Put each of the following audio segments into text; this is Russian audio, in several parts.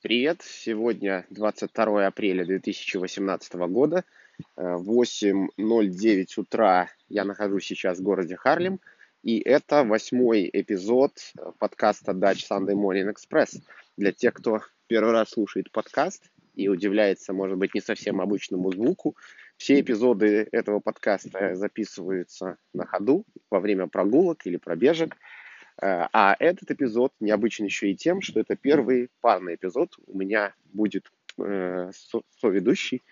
Привет! Сегодня 22 апреля 2018 года, 8.09 утра. Я нахожусь сейчас в городе Харлем, и это восьмой эпизод подкаста Dutch Sunday Morning Express. Для тех, кто первый раз слушает подкаст и удивляется, может быть, не совсем обычному звуку, все эпизоды этого подкаста записываются на ходу во время прогулок или пробежек – Э, а этот эпизод необычен еще и тем, что это первый парный эпизод. У меня будет э, соведущий,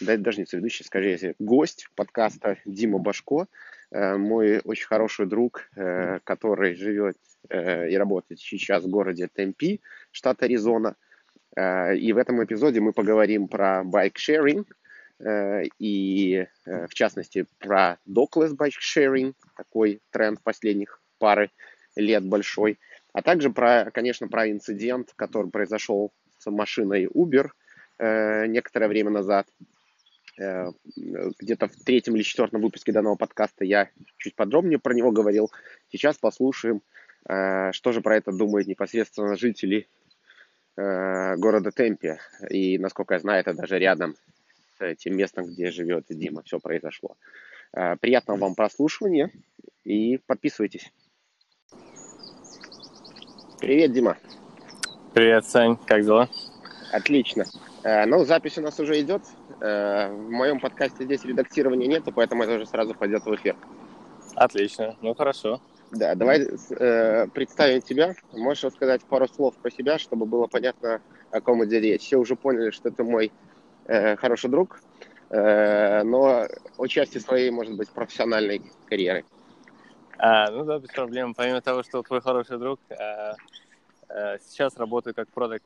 да, даже не соведущий, скажите, гость подкаста Дима Башко, э, мой очень хороший друг, э, который живет э, и работает сейчас в городе Темпи, штат Аризона. Э, и в этом эпизоде мы поговорим про байк-шеринг, э, и э, в частности про dockless bike-sharing, такой тренд последних пары лет большой, а также про, конечно, про инцидент, который произошел с машиной Uber э, некоторое время назад. Э, где-то в третьем или четвертом выпуске данного подкаста я чуть подробнее про него говорил. Сейчас послушаем, э, что же про это думают непосредственно жители э, города Темпе. И, насколько я знаю, это даже рядом с тем местом, где живет Дима, все произошло. Э, приятного вам прослушивания и подписывайтесь. Привет, Дима. Привет, Сань. Как дела? Отлично. Э, ну, запись у нас уже идет. Э, в моем подкасте здесь редактирования нету, поэтому это уже сразу пойдет в эфир. Отлично. Ну, хорошо. Да, давай э, представим тебя. Можешь рассказать пару слов про себя, чтобы было понятно, о ком идет речь. Все уже поняли, что ты мой э, хороший друг, э, но о части своей, может быть, профессиональной карьеры. А, ну да, без проблем. Помимо того, что твой хороший друг, а, а, сейчас работаю как продукт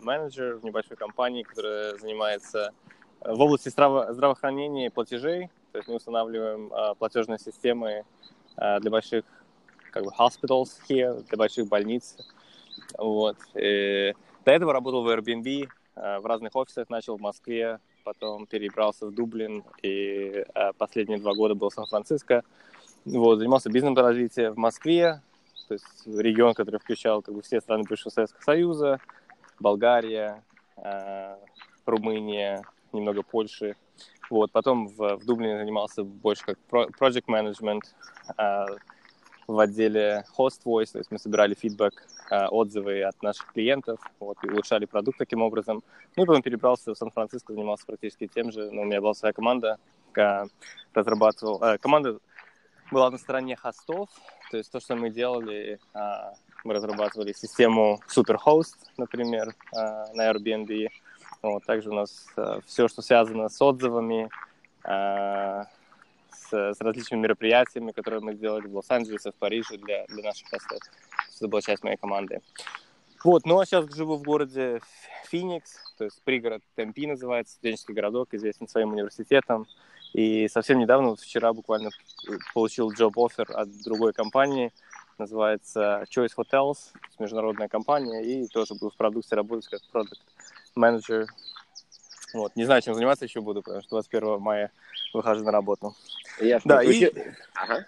менеджер в небольшой компании, которая занимается в области здраво- здравоохранения и платежей. То есть мы устанавливаем а, платежные системы а, для больших как бы hospitals here, для больших больниц. Вот. И до этого работал в Airbnb, а, в разных офисах, начал в Москве, потом перебрался в Дублин, и а, последние два года был в Сан-Франциско. Вот, занимался бизнес-развитием в Москве, то есть регион, который включал как бы, все страны бывшего Советского Союза, Болгария, э, Румыния, немного Польши. Вот, потом в, в Дублине занимался больше как project management э, в отделе host voice, то есть мы собирали фидбэк, э, отзывы от наших клиентов, вот, и улучшали продукт таким образом. Ну и потом перебрался в Сан-Франциско, занимался практически тем же, но у меня была своя команда, разрабатывал, э, команда была на стороне хостов. То есть то, что мы делали, а, мы разрабатывали систему Superhost, например, а, на Airbnb. Вот, также у нас а, все, что связано с отзывами, с, с различными мероприятиями, которые мы сделали в Лос-Анджелесе, в Париже для, для наших хостов. Это была часть моей команды. Вот, ну а сейчас живу в городе Феникс, то есть пригород Темпи называется, студенческий городок, известен своим университетом. И совсем недавно, вот вчера буквально получил job offer от другой компании, называется Choice Hotels, международная компания, и тоже буду в продукции работать как продукт менеджер. Вот. Не знаю, чем заниматься еще буду, потому что 21 мая выхожу на работу. Ясно. Да, и... Ага.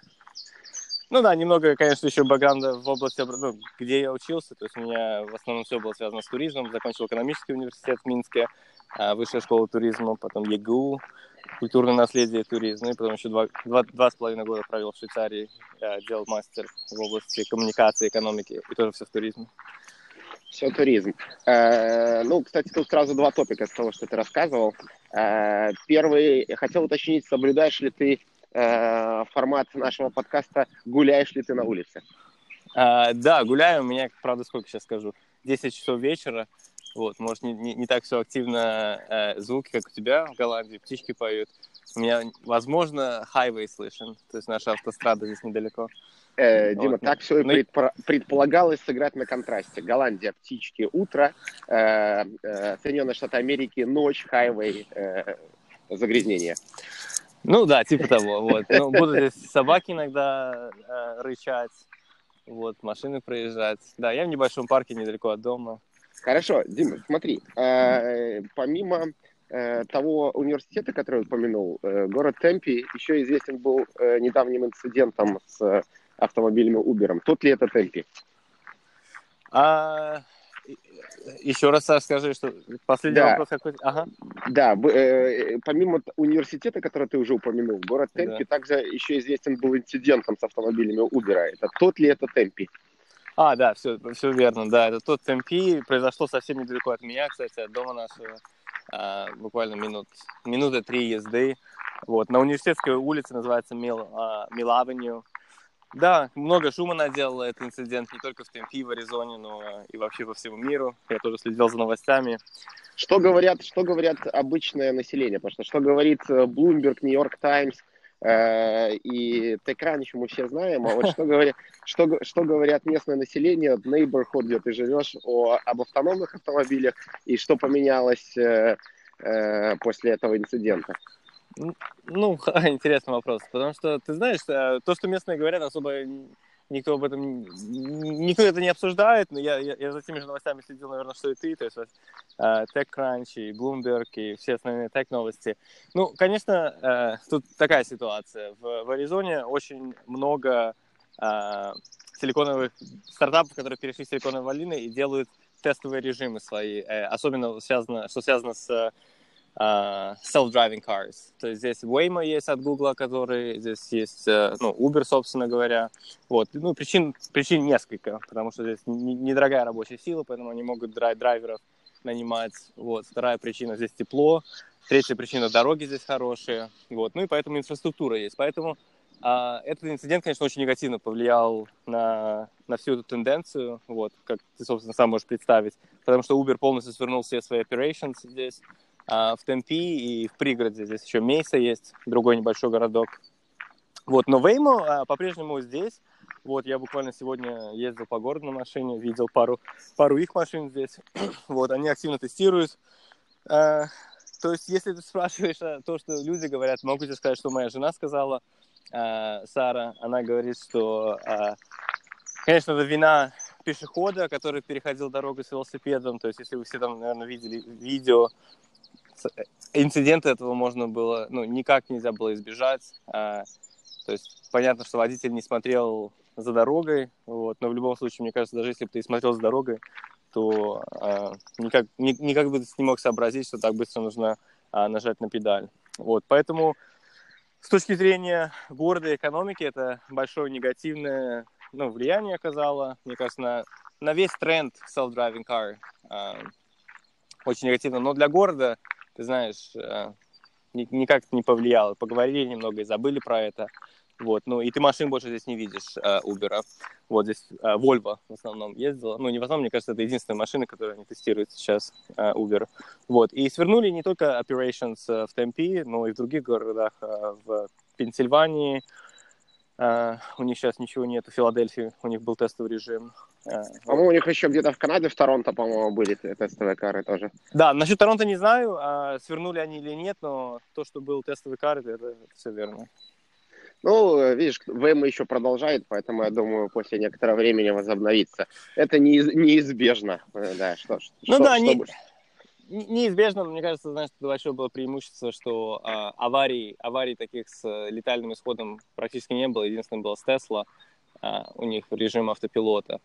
Ну да, немного, конечно, еще бэкграунда в области, ну, где я учился. То есть у меня в основном все было связано с туризмом. Закончил экономический университет в Минске, а, высшая школа туризма, потом ЕГУ, культурное наследие и туризм. И потом еще два, два, два с половиной года провел в Швейцарии, я делал мастер в области коммуникации, экономики и тоже все в туризме. Все туризм. Э, ну, кстати, тут сразу два топика с того, что ты рассказывал. Э, первый, хотел уточнить, соблюдаешь ли ты э, формат нашего подкаста «Гуляешь ли ты на улице?» а, Да, гуляю. У меня, правда, сколько сейчас скажу, 10 часов вечера. Вот, может, не, не, не так все активно э, звуки, как у тебя в Голландии, птички поют. У меня, возможно, хайвей слышен, то есть наша автострада здесь недалеко. Э, Дима, вот. так все и предпо- предполагалось сыграть на контрасте. Голландия, птички, утро, э, э, Соединенные Штаты Америки, ночь, хайвей, э, загрязнение. Ну да, типа того. Вот. Ну, будут здесь собаки иногда э, рычать, вот, машины проезжать. Да, я в небольшом парке недалеко от дома. Хорошо, Дима, смотри, э, помимо э, того университета, который упомянул, э, город Темпи еще известен был э, недавним инцидентом с автомобилями Uber. Тот ли это Темпи? А, Еще раз, Саш, скажи, что последний да. вопрос какой-то. Ага. Да, э, помимо университета, который ты уже упомянул, город Темпи да. также еще известен был инцидентом с автомобилями Uber. Это тот ли это Темпи? А, да, все, все верно, да, это тот Темпи, произошло совсем недалеко от меня, кстати, от дома нашего, а, буквально минут, минуты три езды, вот, на университетской улице называется Мил, а, да, много шума наделал этот инцидент не только в Темпи, в Аризоне, но и вообще по всему миру. Я тоже следил за новостями. Что говорят, что говорят обычное население? Потому что что говорит э, Bloomberg, New York Times и TechCrunch мы все знаем, а вот что говорят, что, что говорят местное население, neighborhood, где ты живешь, о, об автономных автомобилях и что поменялось э, э, после этого инцидента? Ну, интересный вопрос, потому что, ты знаешь, э, то, что местные говорят, особо никто об этом, никто это не обсуждает, но я, я, я за теми же новостями следил, наверное, что и ты, то есть вот, uh, TechCrunch и Bloomberg и все основные тех-новости. Ну, конечно, uh, тут такая ситуация. В, в Аризоне очень много uh, силиконовых стартапов, которые перешли в силиконовые долины и делают тестовые режимы свои, э, особенно связано, что связано с uh, self-driving cars. То есть здесь Waymo есть от Google, который здесь есть, uh, ну, Uber, собственно говоря. Вот. Ну, причин, причин несколько, потому что здесь недорогая рабочая сила, поэтому они могут драй драйверов нанимать. Вот. Вторая причина здесь тепло. Третья причина дороги здесь хорошие. Вот. Ну и поэтому инфраструктура есть. Поэтому а, этот инцидент, конечно, очень негативно повлиял на, на всю эту тенденцию, вот, как ты, собственно, сам можешь представить, потому что Uber полностью свернул все свои operations здесь, а, в Темпи и в пригороде. Здесь еще Мейса есть, другой небольшой городок. Вот, но Веймо а, по-прежнему здесь. Вот, я буквально сегодня ездил по городу на машине, видел пару, пару их машин здесь. вот, они активно тестируют. А, то есть, если ты спрашиваешь а, то, что люди говорят, могу тебе сказать, что моя жена сказала, а, Сара, она говорит, что, а, конечно, это вина пешехода, который переходил дорогу с велосипедом. То есть, если вы все там, наверное, видели видео, инцидента этого можно было, ну, никак нельзя было избежать. А, то есть понятно, что водитель не смотрел за дорогой, вот, но в любом случае, мне кажется, даже если бы ты смотрел за дорогой, то а, никак, ни, никак бы ты не мог сообразить, что так быстро нужно а, нажать на педаль. Вот, поэтому с точки зрения города и экономики это большое негативное ну, влияние оказало, мне кажется, на, на весь тренд self-driving car. А, очень негативно. Но для города ты знаешь, э, никак не повлияло. Поговорили немного и забыли про это. Вот, ну и ты машин больше здесь не видишь, э, Uber. Вот здесь э, Volvo в основном ездила. Ну, не в основном, мне кажется, это единственная машина, которую они тестируют сейчас, э, Uber. Вот, и свернули не только operations э, в Темпи, но и в других городах, э, в Пенсильвании. Э, у них сейчас ничего нет, в Филадельфии у них был тестовый режим. Э, по-моему, у них еще где-то в Канаде, в Торонто, по-моему, были тестовые кары тоже. Да, насчет Торонто не знаю, а свернули они или нет, но то, что был тестовый кар, это, это все верно. Ну, видишь, ВМ еще продолжает, поэтому я думаю, после некоторого времени возобновится. Это неиз, неизбежно. Э, да, что, ну что, да, что, не, неизбежно, мне кажется, знаешь, это большое было преимущество, что а, аварий, аварий таких с летальным исходом практически не было. Единственное было с Тесла. А, у них режим автопилота.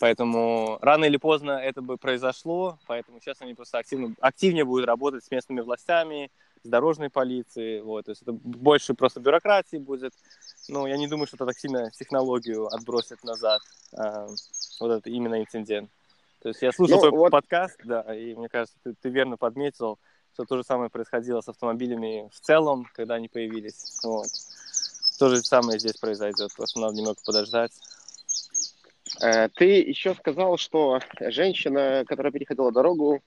Поэтому рано или поздно это бы произошло, поэтому сейчас они просто активно, активнее будут работать с местными властями, с дорожной полицией, вот, то есть это больше просто бюрократии будет, но я не думаю, что это так сильно технологию отбросит назад, а, вот это именно инцидент. То есть я слушал ну, твой вот... подкаст, да, и мне кажется, ты, ты верно подметил, что то же самое происходило с автомобилями в целом, когда они появились, вот. То же самое здесь произойдет, просто надо немного подождать. Э, ты еще сказал, что женщина, которая переходила дорогу,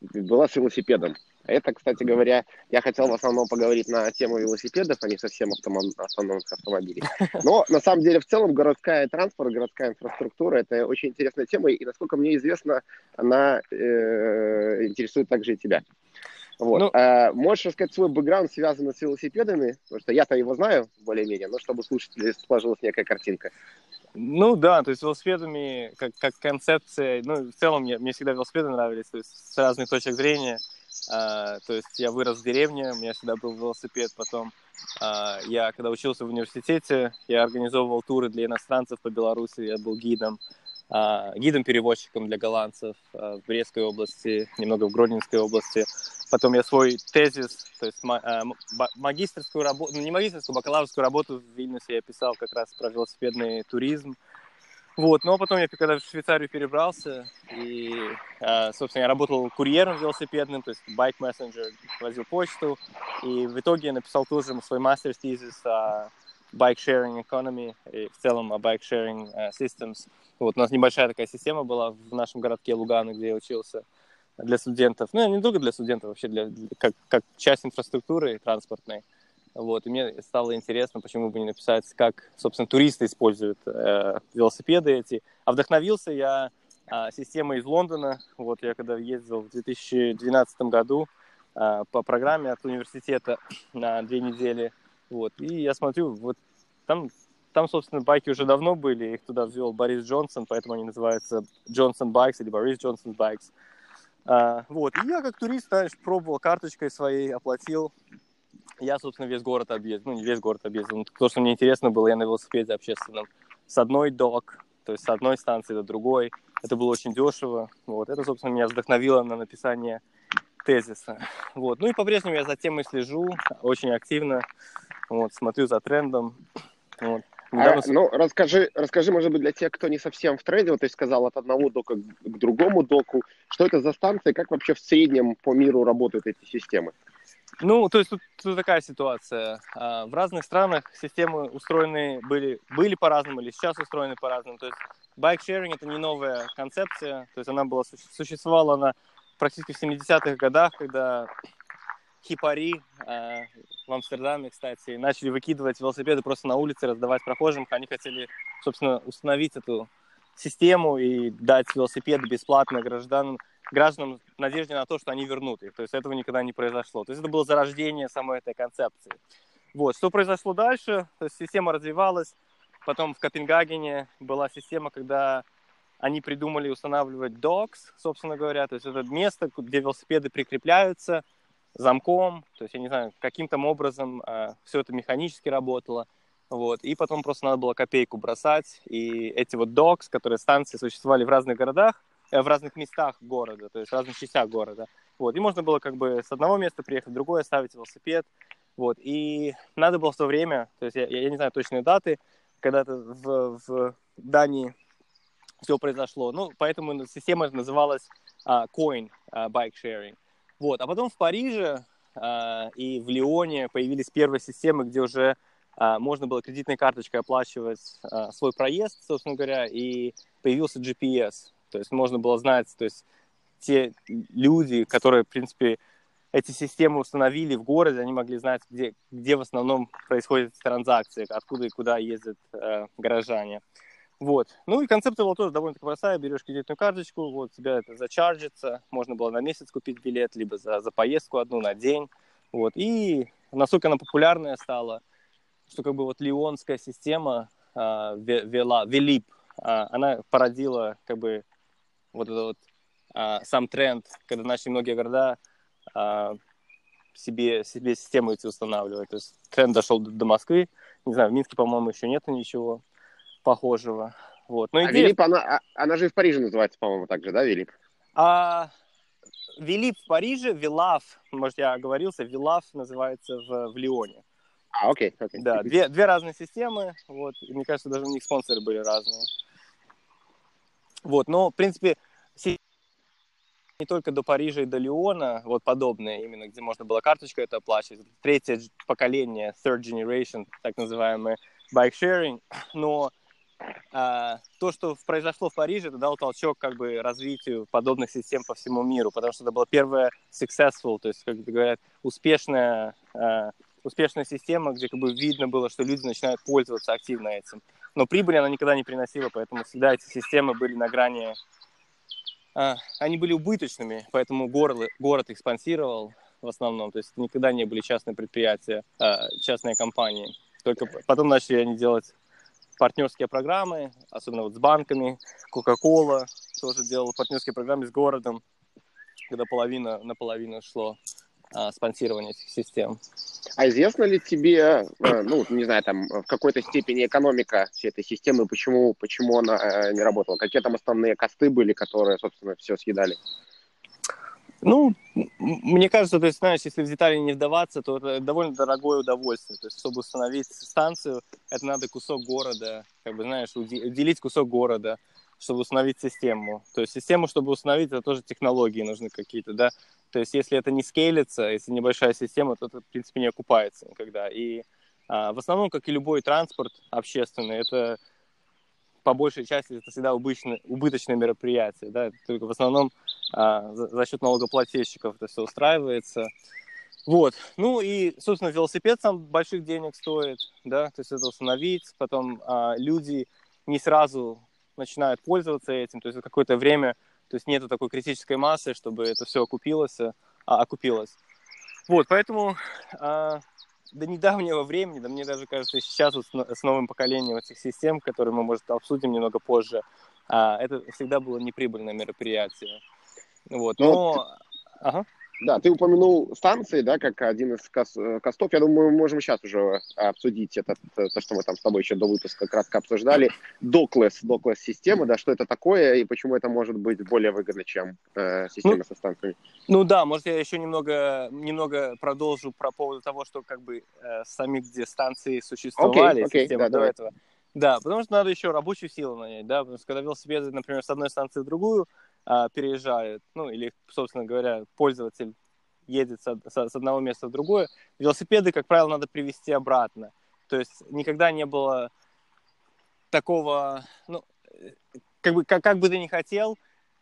была с велосипедом. Это, кстати говоря, я хотел в основном поговорить на тему велосипедов, а не совсем автономных автомобилей. Но на самом деле в целом городская транспорт, городская инфраструктура – это очень интересная тема, и насколько мне известно, она э, интересует также и тебя. Вот. Ну, а, можешь рассказать свой бэкграунд, связанный с велосипедами? Потому что я-то его знаю более-менее, но чтобы слушатели сложилась некая картинка. Ну да, то есть велосипедами как, как концепция, ну в целом мне, мне всегда велосипеды нравились, то есть с разных точек зрения. А, то есть я вырос в деревне, у меня всегда был велосипед, потом а, я, когда учился в университете, я организовывал туры для иностранцев по Беларуси, я был гидом. А, гидом-перевозчиком для голландцев а, в Брестской области, немного в Гродненской области. Потом я свой тезис, то есть а, магистрскую работу, ну не магистрскую, бакалаврскую работу в Вильнюсе я писал как раз про велосипедный туризм. Вот, но потом я когда в Швейцарию перебрался, и, собственно, я работал курьером велосипедным, то есть байк мессенджер, возил почту, и в итоге я написал тоже свой мастер-тезис о bike sharing economy и в целом о bike sharing uh, systems. Вот у нас небольшая такая система была в нашем городке Лугана, где я учился для студентов. Ну, не только для студентов, вообще для, для как, как часть инфраструктуры транспортной. Вот, и мне стало интересно, почему бы не написать, как, собственно, туристы используют э, велосипеды эти. А вдохновился я э, системой из Лондона. Вот я когда ездил в 2012 году э, по программе от университета на две недели – вот. И я смотрю, вот там, там, собственно, байки уже давно были, их туда ввел Борис Джонсон, поэтому они называются Джонсон Байкс или Борис Джонсон Байкс. А, вот. И я как турист, знаешь, пробовал карточкой своей, оплатил. Я, собственно, весь город объездил. Ну, не весь город объездил. То, что мне интересно было, я на велосипеде общественном. С одной док, то есть с одной станции до другой. Это было очень дешево. Вот. Это, собственно, меня вдохновило на написание тезиса. Вот. Ну и по-прежнему я за темой слежу очень активно. Вот, смотрю за трендом. Вот. А, ну, расскажи, расскажи, может быть, для тех, кто не совсем в тренде, вот ты сказал от одного дока к другому доку, что это за станции, как вообще в среднем по миру работают эти системы? Ну, то есть тут, тут такая ситуация. А, в разных странах системы устроены были, были по-разному или сейчас устроены по-разному. То есть байк-шеринг это не новая концепция, то есть она была, существовала она практически в 70-х годах, когда хипари э, в Амстердаме, кстати, начали выкидывать велосипеды просто на улице, раздавать прохожим. Они хотели, собственно, установить эту систему и дать велосипеды бесплатно гражданам, гражданам в надежде на то, что они вернут их. То есть этого никогда не произошло. То есть это было зарождение самой этой концепции. Вот. Что произошло дальше? То есть система развивалась. Потом в Копенгагене была система, когда они придумали устанавливать docks, собственно говоря. То есть это место, где велосипеды прикрепляются – замком, то есть, я не знаю, каким-то образом э, все это механически работало, вот, и потом просто надо было копейку бросать, и эти вот докс, которые станции существовали в разных городах, э, в разных местах города, то есть в разных частях города, вот, и можно было как бы с одного места приехать в другое, ставить велосипед, вот, и надо было в то время, то есть я, я не знаю точные даты, когда-то в, в Дании все произошло, ну, поэтому система называлась uh, Coin uh, Bike Sharing, вот. А потом в Париже э, и в Лионе появились первые системы, где уже э, можно было кредитной карточкой оплачивать э, свой проезд, собственно говоря, и появился GPS. То есть можно было знать, то есть те люди, которые, в принципе, эти системы установили в городе, они могли знать, где, где в основном происходят транзакции, откуда и куда ездят э, горожане. Вот. Ну и концепция была тоже довольно простая. Берешь кредитную карточку, вот тебя это зачаржится. Можно было на месяц купить билет, либо за, за поездку одну на день. Вот. И насколько она популярная стала, что как бы вот лионская система а, вела, Велип, а, она породила как бы вот этот вот а, сам тренд, когда начали многие города а, себе, себе систему эти устанавливать. То есть тренд дошел до, до Москвы. Не знаю, в Минске, по-моему, еще нету ничего похожего. Вот. Но а идея... Вилип, она, а, она же в Париже называется, по-моему, так же, да, Вилип? А, Вилип в Париже, Вилав, может, я оговорился, Вилав называется в, в Лионе. А, окей, окей. Да, две, две разные системы, вот, и мне кажется, даже у них спонсоры были разные. Вот, но, в принципе, не только до Парижа и до Лиона, вот подобные именно, где можно было карточкой это оплачивать. Третье поколение, third generation, так называемый bike sharing, но а, то, что произошло в Париже, это дало толчок как бы развитию подобных систем по всему миру, потому что это была первая successful, то есть, как говорят, успешная, а, успешная система, где как бы видно было, что люди начинают пользоваться активно этим. Но прибыли она никогда не приносила, поэтому всегда эти системы были на грани... А, они были убыточными, поэтому город, город их спонсировал в основном, то есть никогда не были частные предприятия, а, частные компании. Только потом начали они делать партнерские программы, особенно вот с банками, Coca-Cola тоже делала партнерские программы с городом, когда половина на половину шло а, спонсирования этих систем. А известно ли тебе, э, ну, не знаю, там, в какой-то степени экономика всей этой системы, почему, почему она э, не работала? Какие там основные косты были, которые, собственно, все съедали? Ну, мне кажется, то есть, знаешь, если в детали не вдаваться, то это довольно дорогое удовольствие. То есть, чтобы установить станцию, это надо кусок города, как бы, знаешь, уделить кусок города, чтобы установить систему. То есть, систему, чтобы установить, это тоже технологии нужны какие-то, да. То есть, если это не скейлится, если небольшая система, то это, в принципе, не окупается никогда. И а, в основном, как и любой транспорт общественный, это по большей части это всегда убыточное, убыточное мероприятие, да, только в основном а, за, за счет налогоплательщиков это все устраивается. Вот, ну и, собственно, велосипед сам больших денег стоит, да, то есть это установить, потом а, люди не сразу начинают пользоваться этим, то есть какое-то время, то есть нету такой критической массы, чтобы это все окупилось, а, окупилось. Вот, поэтому а, до недавнего времени, да мне даже кажется, сейчас вот с новым поколением этих систем, которые мы, может, обсудим немного позже, а, это всегда было неприбыльное мероприятие. Вот, ну, но... Ага. Да, ты упомянул станции, да, как один из э, костов. Я думаю, мы можем сейчас уже обсудить это, то, что мы там с тобой еще до выпуска кратко обсуждали. Доклесс, доклесс системы, да, что это такое и почему это может быть более выгодно, чем э, система ну, со станциями. Ну да, может я еще немного, немного продолжу про поводу того, что как бы э, сами где станции существовали, okay, okay, системы да, до давай. этого. Да, потому что надо еще рабочую силу нанять, да, потому что когда велосипеды, например, с одной станции в другую, а, переезжают, ну или, собственно говоря, пользователь едет с, с одного места в другое, велосипеды, как правило, надо привести обратно. То есть никогда не было такого, ну, как бы, как, как бы ты ни хотел,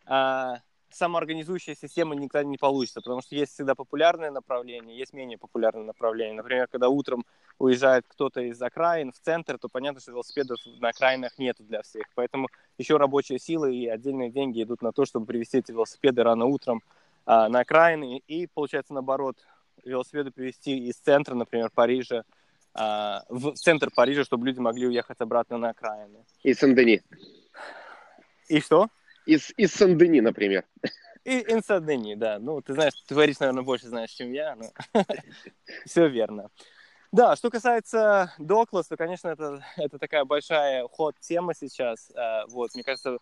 а, самоорганизующая система никогда не получится, потому что есть всегда популярное направление, есть менее популярное направление. Например, когда утром уезжает кто-то из окраин в центр, то понятно, что велосипедов на окраинах нету для всех. Поэтому еще рабочие силы и отдельные деньги идут на то, чтобы привезти эти велосипеды рано утром а, на окраины. И, получается, наоборот, велосипеды привезти из центра, например, Парижа, а, в центр Парижа, чтобы люди могли уехать обратно на окраины. И Сен-Дени. И что? Из, из Сен-Дени, например. И из Сен-Дени, да. Ну, ты знаешь, ты говоришь, наверное, больше знаешь, чем я, но все верно. Да, что касается Доклас, то, конечно, это, это такая большая ход тема сейчас. А, вот, мне кажется,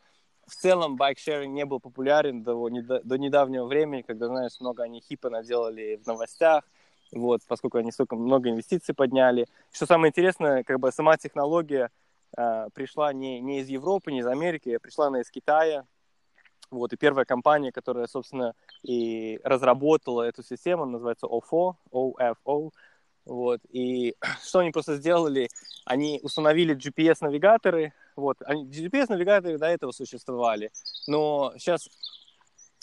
в целом байкшеринг не был популярен до, до недавнего времени, когда, знаешь, много они хипа наделали в новостях, вот, поскольку они столько много инвестиций подняли. Что самое интересное, как бы сама технология э, пришла не, не из Европы, не из Америки, а пришла она из Китая, вот, и первая компания, которая, собственно, и разработала эту систему, называется OFO, OFO. Вот, и что они просто сделали? Они установили GPS-навигаторы. Вот, GPS-навигаторы до этого существовали, но сейчас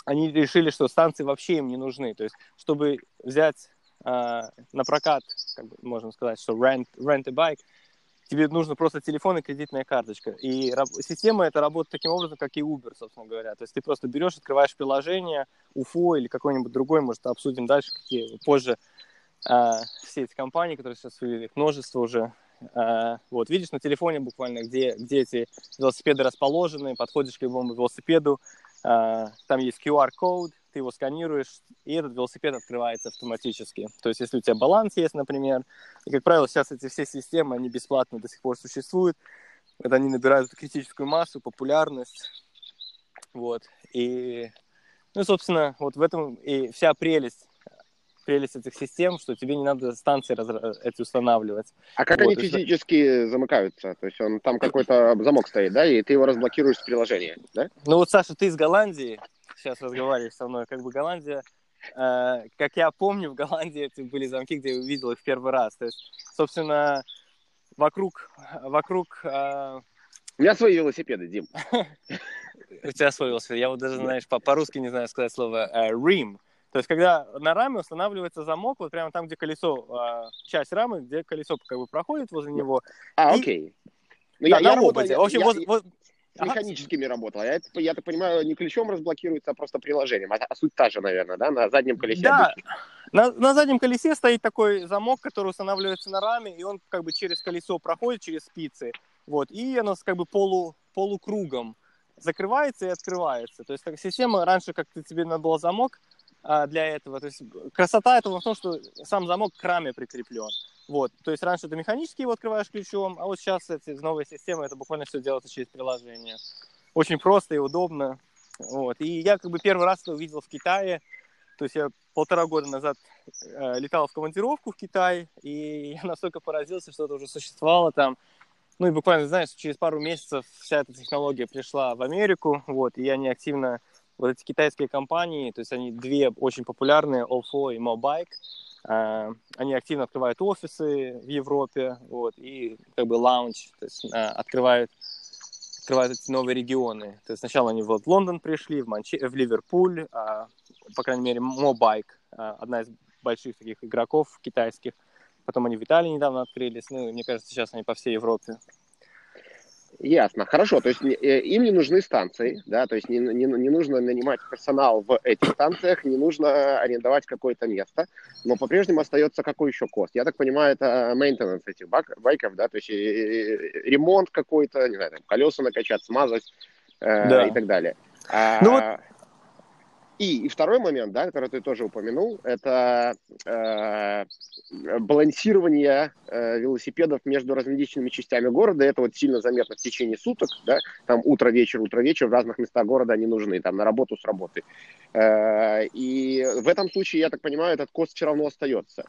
они решили, что станции вообще им не нужны. То есть, чтобы взять э, на прокат, как бы можно сказать, что rent, rent a bike, тебе нужно просто телефон и кредитная карточка. И система это работает таким образом, как и Uber, собственно говоря. То есть ты просто берешь, открываешь приложение, UFO или какой-нибудь другой, может, обсудим дальше, какие позже а, все эти компании, которые сейчас их множество уже. А, вот, видишь на телефоне буквально, где, где эти велосипеды расположены, подходишь к любому велосипеду, а, там есть QR-код, ты его сканируешь, и этот велосипед открывается автоматически. То есть, если у тебя баланс есть, например, и, как правило, сейчас эти все системы, они бесплатно до сих пор существуют, когда они набирают эту критическую массу, популярность, вот, и, ну, собственно, вот в этом и вся прелесть прелесть этих систем, что тебе не надо станции раз... эти устанавливать. А как вот, они физически замыкаются? То есть он там какой-то замок стоит, да, и ты его разблокируешь с приложения, да? Ну вот, Саша, ты из Голландии, сейчас разговариваешь со мной, как бы Голландия, э, как я помню, в Голландии эти были замки, где я увидел их в первый раз. То есть, собственно, вокруг... вокруг э... У меня свои велосипеды, Дим. У тебя свой велосипед. Я вот даже, знаешь, по-русски не знаю сказать слово «рим». То есть, когда на раме устанавливается замок, вот прямо там, где колесо, часть рамы, где колесо как бы проходит возле него. А, окей. Ну, да, я, на я роботе. Работал, в общем, я, вот, вот, механическими ага. работал. Я, я так понимаю, не ключом разблокируется, а просто приложением. А, а суть та же, наверное, да, на заднем колесе? Да, на, на заднем колесе стоит такой замок, который устанавливается на раме, и он как бы через колесо проходит, через спицы, вот, и оно как бы полу, полукругом закрывается и открывается. То есть так, система раньше, как тебе надо было замок а, для этого. То есть красота этого в том, что сам замок к раме прикреплен. Вот. То есть раньше ты механически его открываешь ключом, а вот сейчас эти новые системы, это буквально все делается через приложение. Очень просто и удобно. Вот. И я как бы первый раз это увидел в Китае. То есть я полтора года назад э, летал в командировку в Китай, и я настолько поразился, что это уже существовало там. Ну и буквально, знаешь, через пару месяцев вся эта технология пришла в Америку, вот, и они активно, вот эти китайские компании, то есть они две очень популярные, OFO и Mobike, э, они активно открывают офисы в Европе, вот, и как бы лаунч, то есть э, открывают открывают эти новые регионы. То есть сначала они вот в Лондон пришли, в, Манче... в Ливерпуль, а, по крайней мере, а, одна из больших таких игроков китайских. Потом они в Италии недавно открылись. Ну, мне кажется, сейчас они по всей Европе. Ясно, хорошо, то есть э, им не нужны станции, да, то есть не, не, не нужно нанимать персонал в этих станциях, не нужно арендовать какое-то место, но по-прежнему остается какой еще кост? Я так понимаю, это maintenance этих бак, байков, да, то есть ремонт какой-то, не знаю, там, колеса накачать, смазать э, да. и так далее. А, ну вот и, и второй момент, да, который ты тоже упомянул, это э, балансирование э, велосипедов между различными частями города. Это вот сильно заметно в течение суток, да, там утро-вечер, утро-вечер в разных местах города они нужны, там на работу с работы. Э, и в этом случае, я так понимаю, этот кост все равно остается.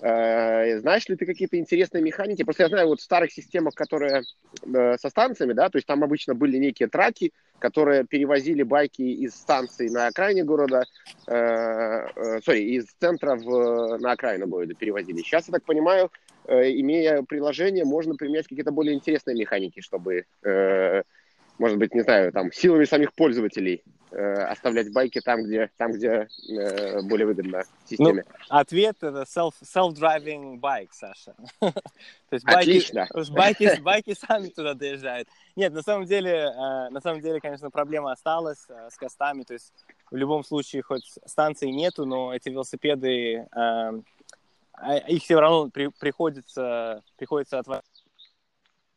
Э, знаешь ли ты какие-то интересные механики? Просто я знаю вот в старых системах, которые э, со станциями, да, то есть там обычно были некие траки, которые перевозили байки из станции на окраине города, э, э, sorry, из центра в, на окраину города перевозили. Сейчас, я так понимаю, э, имея приложение, можно применять какие-то более интересные механики, чтобы э, может быть, не знаю, там, силами самих пользователей э, оставлять байки там, где, там, где э, более выгодно системе? Ну, ответ это self, self-driving bike, Саша. То есть байки, Отлично. Байки, байки сами туда доезжают. Нет, на самом деле, э, на самом деле, конечно, проблема осталась э, с костами, то есть в любом случае, хоть станции нету, но эти велосипеды, э, а, их все равно при, приходится, приходится отводить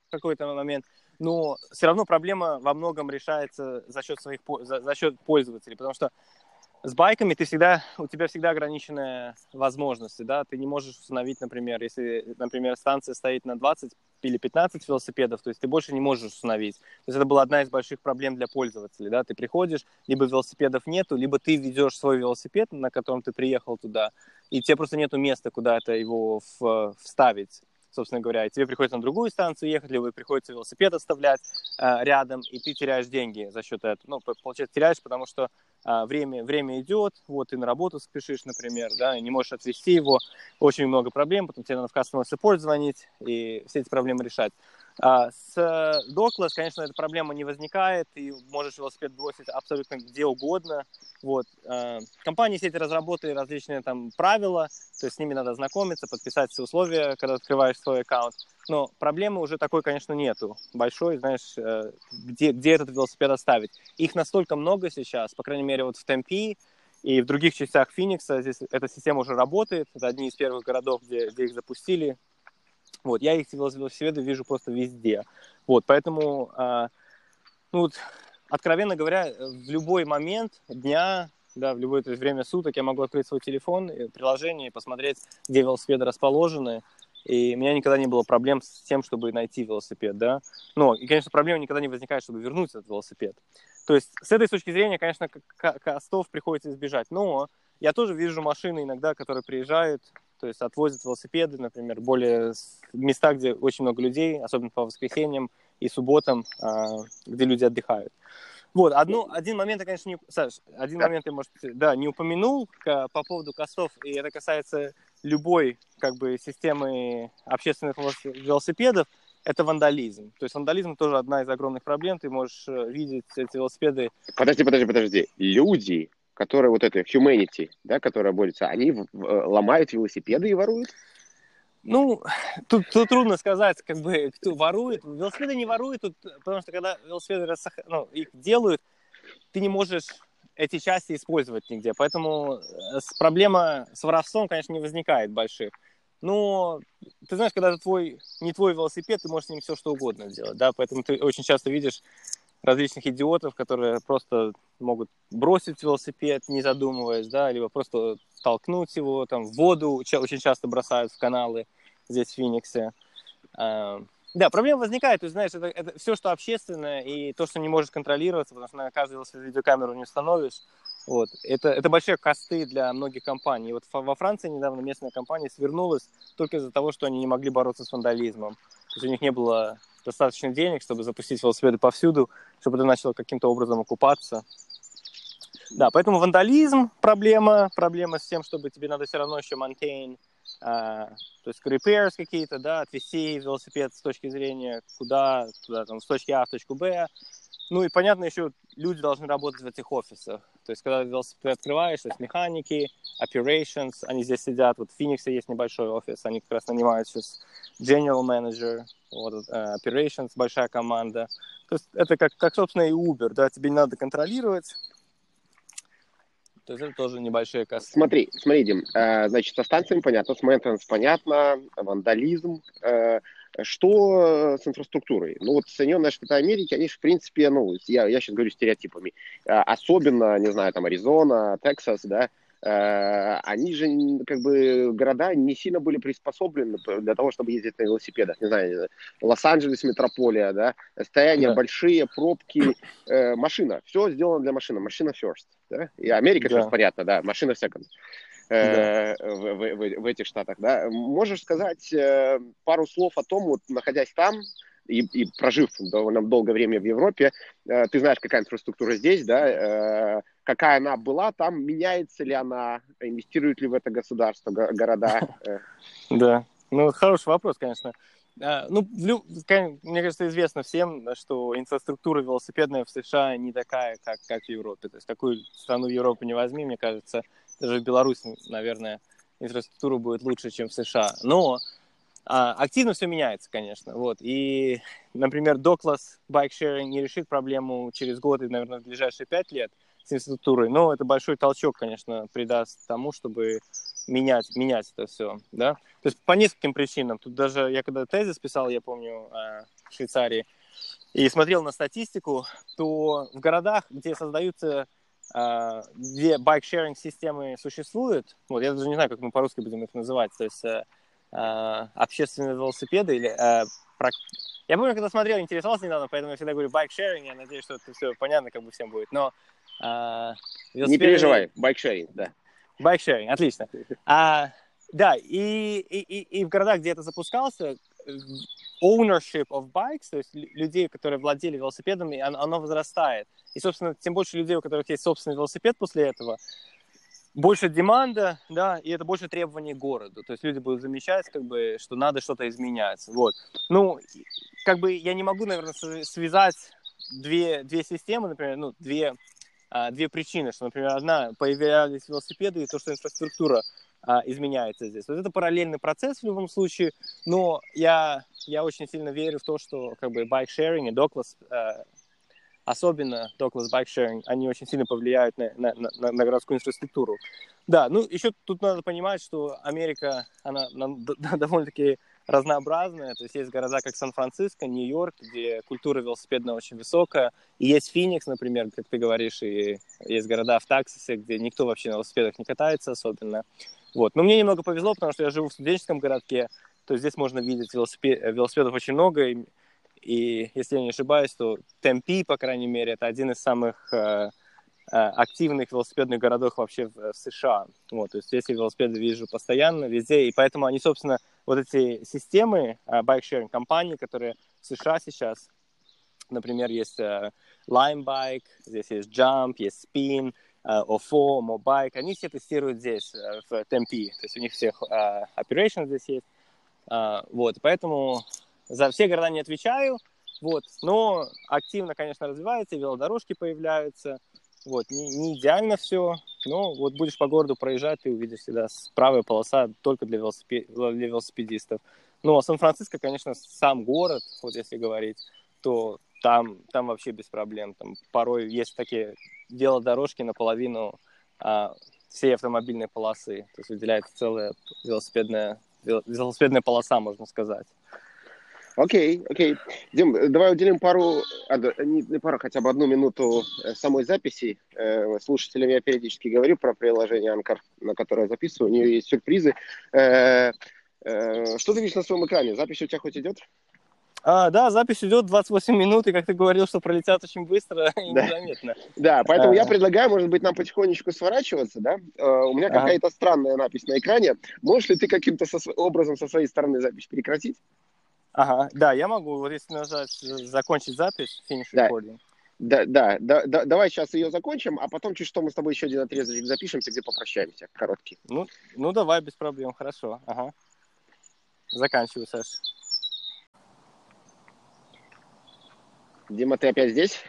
в какой-то момент но все равно проблема во многом решается за счет своих за, за счет пользователей, потому что с байками ты всегда, у тебя всегда ограниченные возможности, да, ты не можешь установить, например, если, например, станция стоит на 20 или 15 велосипедов, то есть ты больше не можешь установить. То есть это была одна из больших проблем для пользователей, да, ты приходишь, либо велосипедов нету, либо ты ведешь свой велосипед, на котором ты приехал туда, и тебе просто нету места, куда это его в, вставить собственно говоря, и тебе приходится на другую станцию ехать, либо приходится велосипед оставлять э, рядом, и ты теряешь деньги за счет этого. Ну, получается, теряешь, потому что э, время, время идет, вот ты на работу спешишь, например, да, и не можешь отвезти его, очень много проблем, потом тебе надо в customer support звонить и все эти проблемы решать. А с Dockless, конечно, эта проблема не возникает, ты можешь велосипед бросить абсолютно где угодно. Вот. А, компании все эти разработали различные там правила, то есть с ними надо знакомиться, подписать все условия, когда открываешь свой аккаунт. Но проблемы уже такой, конечно, нету. Большой, знаешь, э, где, где этот велосипед оставить. Их настолько много сейчас, по крайней мере, вот в Темпи и в других частях Феникса здесь эта система уже работает. Это одни из первых городов, где, где их запустили. Вот, я их велосипеды вижу просто везде. Вот, поэтому, а, ну вот, откровенно говоря, в любой момент дня, да, в любое время суток я могу открыть свой телефон, приложение и посмотреть, где велосипеды расположены. И у меня никогда не было проблем с тем, чтобы найти велосипед, да. Но, и, конечно, проблема никогда не возникает, чтобы вернуть этот велосипед. То есть, с этой точки зрения, конечно, костов приходится избежать. Но я тоже вижу машины иногда, которые приезжают, то есть отвозят велосипеды, например, более места, где очень много людей, особенно по воскресеньям и субботам, а, где люди отдыхают. Вот, одну, один момент я, конечно, не... Саш, один момент я, может, да, не упомянул по поводу костов, и это касается любой, как бы, системы общественных велосипедов, это вандализм. То есть вандализм тоже одна из огромных проблем. Ты можешь э, видеть эти велосипеды. Подожди, подожди, подожди. Люди которые вот это humanity, да, которая борется, они ломают велосипеды и воруют? Ну, тут, тут трудно сказать, как бы, кто ворует. Велосипеды не воруют, тут, потому что когда велосипеды рассох... ну, их делают, ты не можешь эти части использовать нигде. Поэтому э, проблема с воровством, конечно, не возникает больших. Но ты знаешь, когда это твой, не твой велосипед, ты можешь с ним все что угодно делать, да, поэтому ты очень часто видишь различных идиотов, которые просто могут бросить велосипед, не задумываясь, да, либо просто толкнуть его там в воду, очень часто бросают в каналы здесь в Фениксе. А, да, проблема возникает, ты знаешь, это, это все, что общественное, и то, что не может контролироваться, потому что на велосипед видеокамеру не установишь, вот. Это, это большие косты для многих компаний. Вот во Франции недавно местная компания свернулась только из-за того, что они не могли бороться с вандализмом. То есть у них не было достаточно денег, чтобы запустить велосипеды повсюду, чтобы это начало каким-то образом окупаться. Да, поэтому вандализм – проблема, проблема с тем, чтобы тебе надо все равно еще maintain, а, то есть repairs какие-то, да, отвести велосипед с точки зрения куда, куда там, с точки А в точку Б, ну и понятно, еще люди должны работать в этих офисах. То есть, когда ты открываешь, то есть механики, operations, они здесь сидят. Вот в Фениксе есть небольшой офис, они как раз нанимают сейчас general manager, вот, uh, operations, большая команда. То есть это как, как, собственно, и Uber, да, тебе не надо контролировать. То есть это тоже небольшие кассы. Смотри, смотри, Дим, э, значит, со станциями понятно, с мейнтенанс понятно, вандализм, э, что с инфраструктурой? Ну вот Соединенные Штаты Америки, они же, в принципе, ну, я, я сейчас говорю стереотипами, особенно, не знаю, там, Аризона, Техас, да, э, они же, как бы, города не сильно были приспособлены для того, чтобы ездить на велосипедах. Не знаю, Лос-Анджелес, метрополия, да, расстояния да. большие, пробки, э, машина. Все сделано для машины. Машина first. Да? И Америка да. first, понятно, да, машина second да. Э, в, в, в, в этих штатах. Да? Можешь сказать э, пару слов о том, вот находясь там, и, и прожив довольно долгое время в Европе, э, ты знаешь, какая инфраструктура здесь, да, какая она была там, меняется ли она, инвестирует ли в это государство, города? Да, ну, хороший вопрос, конечно. Ну, мне кажется, известно всем, что инфраструктура велосипедная в США не такая, как, как в Европе. То есть какую страну в Европе не возьми, мне кажется, даже в Беларуси, наверное, инфраструктура будет лучше, чем в США. Но а, активно все меняется, конечно. Вот. И, например, Доклас байкшеринг не решит проблему через год и, наверное, в ближайшие пять лет с инфраструктурой. Но это большой толчок, конечно, придаст тому, чтобы менять, менять это все. Да? То есть по нескольким причинам. Тут даже я когда тезис писал, я помню, а, в Швейцарии, и смотрел на статистику, то в городах, где создаются а, две байк-шеринг системы существуют. Вот, я даже не знаю, как мы по-русски будем их называть. То есть э, общественные велосипеды или... Э, про... Я помню, когда смотрел, интересовался недавно, поэтому я всегда говорю байк-шеринг. Я надеюсь, что это все понятно, как бы всем будет. Но э, велосипеды... Не переживай, байк-шеринг, да. Байк-шеринг, отлично. А, да, и, и, и, в городах, где это запускался, ownership of bikes, то есть людей, которые владели велосипедами, оно возрастает. И, собственно, тем больше людей, у которых есть собственный велосипед после этого, больше деманда, да, и это больше требований городу. То есть люди будут замечать, как бы, что надо что-то изменять. Вот. Ну, как бы я не могу, наверное, связать две, две системы, например, ну, две, а, две причины, что, например, одна, появлялись велосипеды, и то, что инфраструктура а, изменяется здесь. Вот это параллельный процесс в любом случае, но я, я очень сильно верю в то, что как бы байк-шеринг и докласс, а, особенно докласс байк-шеринг, они очень сильно повлияют на, на, на, на городскую инфраструктуру. Да, ну еще тут надо понимать, что Америка, она, она довольно-таки разнообразная. То есть есть города, как Сан-Франциско, Нью-Йорк, где культура велосипедная очень высокая. И есть Феникс, например, как ты говоришь, и есть города в Таксисе, где никто вообще на велосипедах не катается особенно. Вот. Но мне немного повезло, потому что я живу в студенческом городке, то есть здесь можно видеть велосипед, велосипедов очень много, и, и если я не ошибаюсь, то Темпи, по крайней мере, это один из самых э, э, активных велосипедных городов вообще в, в США. Вот, то есть здесь велосипеды вижу постоянно, везде, и поэтому они, собственно, вот эти системы э, байк-шеринг компаний, которые в США сейчас, например, есть э, Lime Bike, здесь есть Jump, есть Spin, OFO, Mobike, они все тестируют здесь, э, в Темпи, то есть у них всех uh, operation здесь есть, uh, вот, поэтому за все города не отвечаю, вот, но активно, конечно, развивается, велодорожки появляются, вот, не, не идеально все, но вот будешь по городу проезжать, ты увидишь всегда правая полоса только для, велосипед... для велосипедистов. Ну, а Сан-Франциско, конечно, сам город, вот если говорить, то там, там вообще без проблем. Там порой есть такие велодорожки наполовину а, всей автомобильной полосы. То есть выделяется целая велосипедная, велосипедная полоса, можно сказать. Окей, окей. Дим, давай уделим пару, а, не, не пару, хотя бы одну минуту э, самой записи. Э, слушателям я периодически говорю про приложение Анкар, на которое я записываю. У нее есть сюрпризы. Э, что ты видишь на своем экране? Запись у тебя хоть идет? А, да, запись идет 28 минут, и как ты говорил, что пролетят очень быстро и да. незаметно. Да, поэтому а... я предлагаю, может быть, нам потихонечку сворачиваться, да? У меня какая-то странная напись на экране. Можешь ли ты каким-то со... образом со своей стороны запись прекратить? Ага, да, я могу, вот если нажать закончить запись, finish да. recording. Да, да, да, да, давай сейчас ее закончим, а потом чуть что мы с тобой еще один отрезочек запишемся, где попрощаемся, короткий. Ну, ну давай, без проблем, хорошо, ага. Заканчиваю, Саш. Дима, ты опять здесь?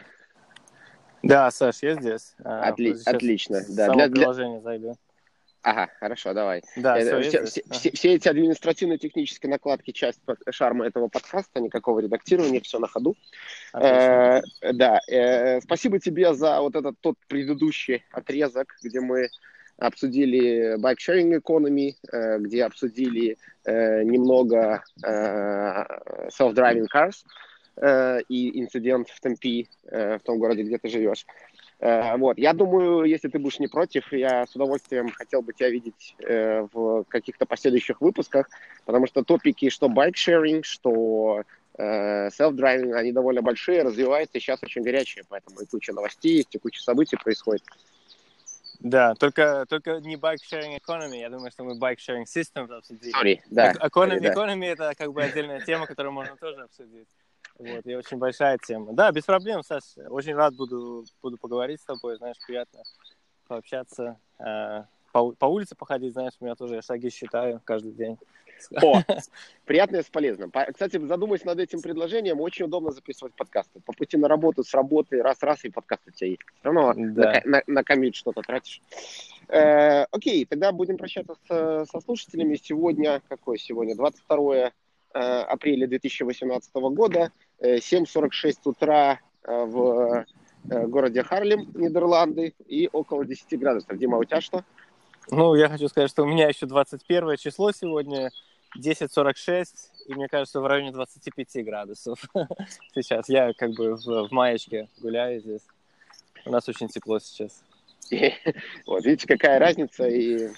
Да, Саш, я здесь. А, Отли- отлично, да. Для, для... зайду. Ага, хорошо, давай. Да, э, все, все, все, все эти административно-технические накладки, часть шарма этого подкаста, никакого редактирования, все на ходу. Э, да, э, спасибо тебе за вот этот тот предыдущий отрезок, где мы обсудили bike-sharing economy, э, где обсудили э, немного э, self-driving cars э, и инцидент в Темпи, э, в том городе, где ты живешь. Э, вот. Я думаю, если ты будешь не против, я с удовольствием хотел бы тебя видеть э, в каких-то последующих выпусках, потому что топики, что байк-шеринг, что э, self-driving, они довольно большие, развиваются, и сейчас очень горячие, поэтому и куча новостей есть, и куча событий происходит. Да, только, только не bike-sharing economy, я думаю, что мы bike-sharing system обсудили. Sorry, да. Economy, да. economy это как бы отдельная тема, которую можно тоже обсудить. Вот, и очень большая тема. Да, без проблем, Саш. Очень рад буду, буду поговорить с тобой, знаешь, приятно пообщаться. Э, по, по улице походить, знаешь, у меня тоже я шаги считаю каждый день. О, приятное с полезным. Кстати, задумайся над этим предложением. Очень удобно записывать подкасты. По пути на работу, с работы, раз-раз, и подкаст у тебя есть. Все равно да. на, на, на комит что-то тратишь. Э, окей, тогда будем прощаться с, со слушателями. Сегодня, какое сегодня? 22 э, апреля 2018 года. 7.46 утра э, в э, городе Харлем, Нидерланды, и около 10 градусов. Дима, у тебя что? Ну, я хочу сказать, что у меня еще 21 число сегодня, 10.46, и мне кажется, в районе 25 градусов сейчас. Я как бы в, в маечке гуляю здесь. У нас очень тепло сейчас. Вот, видите, какая разница, и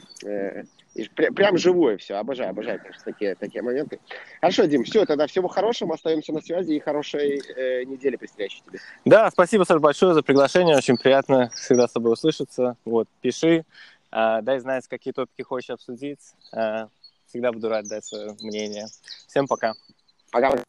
и прям живое все. Обожаю, обожаю, конечно, такие, такие моменты. Хорошо, Дим, все, тогда всего хорошего, остаемся на связи и хорошей э, недели предстоящей тебе. Да, спасибо, Саш, большое за приглашение, очень приятно всегда с тобой услышаться. Вот, пиши, э, дай знать, какие топики хочешь обсудить. Э, всегда буду рад дать свое мнение. Всем пока. Пока.